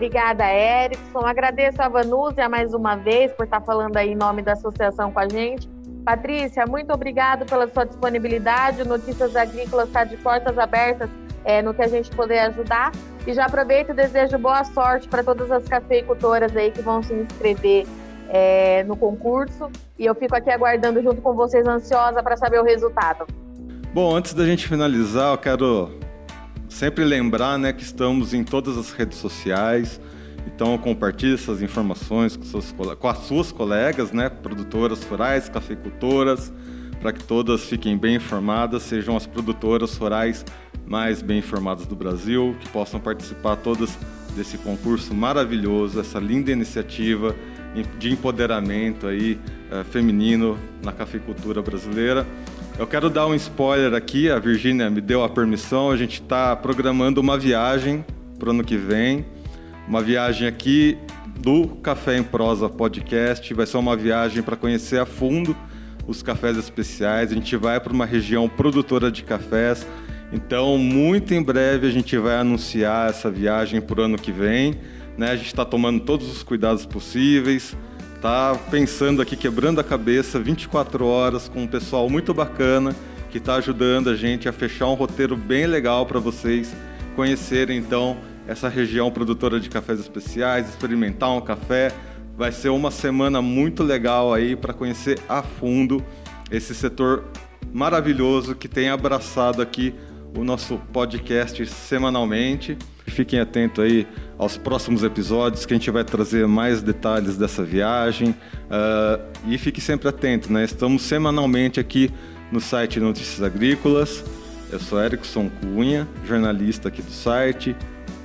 Obrigada, Erickson. Agradeço a Vanúzia mais uma vez por estar falando aí em nome da associação com a gente. Patrícia, muito obrigado pela sua disponibilidade. Notícias Agrícolas está de portas abertas é, no que a gente puder ajudar. E já aproveito e desejo boa sorte para todas as cafeicultoras aí que vão se inscrever é, no concurso. E eu fico aqui aguardando junto com vocês, ansiosa para saber o resultado. Bom, antes da gente finalizar, eu quero Sempre lembrar né, que estamos em todas as redes sociais, então compartilhe essas informações com, com as suas colegas, né, produtoras rurais, cafeicultoras, para que todas fiquem bem informadas, sejam as produtoras rurais mais bem informadas do Brasil, que possam participar todas desse concurso maravilhoso, essa linda iniciativa de empoderamento aí, uh, feminino na cafeicultura brasileira. Eu quero dar um spoiler aqui, a Virgínia me deu a permissão, a gente está programando uma viagem para o ano que vem, uma viagem aqui do Café em Prosa Podcast, vai ser uma viagem para conhecer a fundo os cafés especiais, a gente vai para uma região produtora de cafés, então muito em breve a gente vai anunciar essa viagem para o ano que vem, né? a gente está tomando todos os cuidados possíveis, tá pensando aqui, quebrando a cabeça 24 horas com um pessoal muito bacana que está ajudando a gente a fechar um roteiro bem legal para vocês conhecerem então essa região produtora de cafés especiais, experimentar um café. Vai ser uma semana muito legal aí para conhecer a fundo esse setor maravilhoso que tem abraçado aqui o nosso podcast semanalmente. Fiquem atentos aí aos próximos episódios que a gente vai trazer mais detalhes dessa viagem. Uh, e fique sempre atento, né? Estamos semanalmente aqui no site Notícias Agrícolas. Eu sou Erickson Cunha, jornalista aqui do site.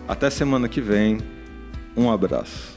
Até semana que vem. Um abraço.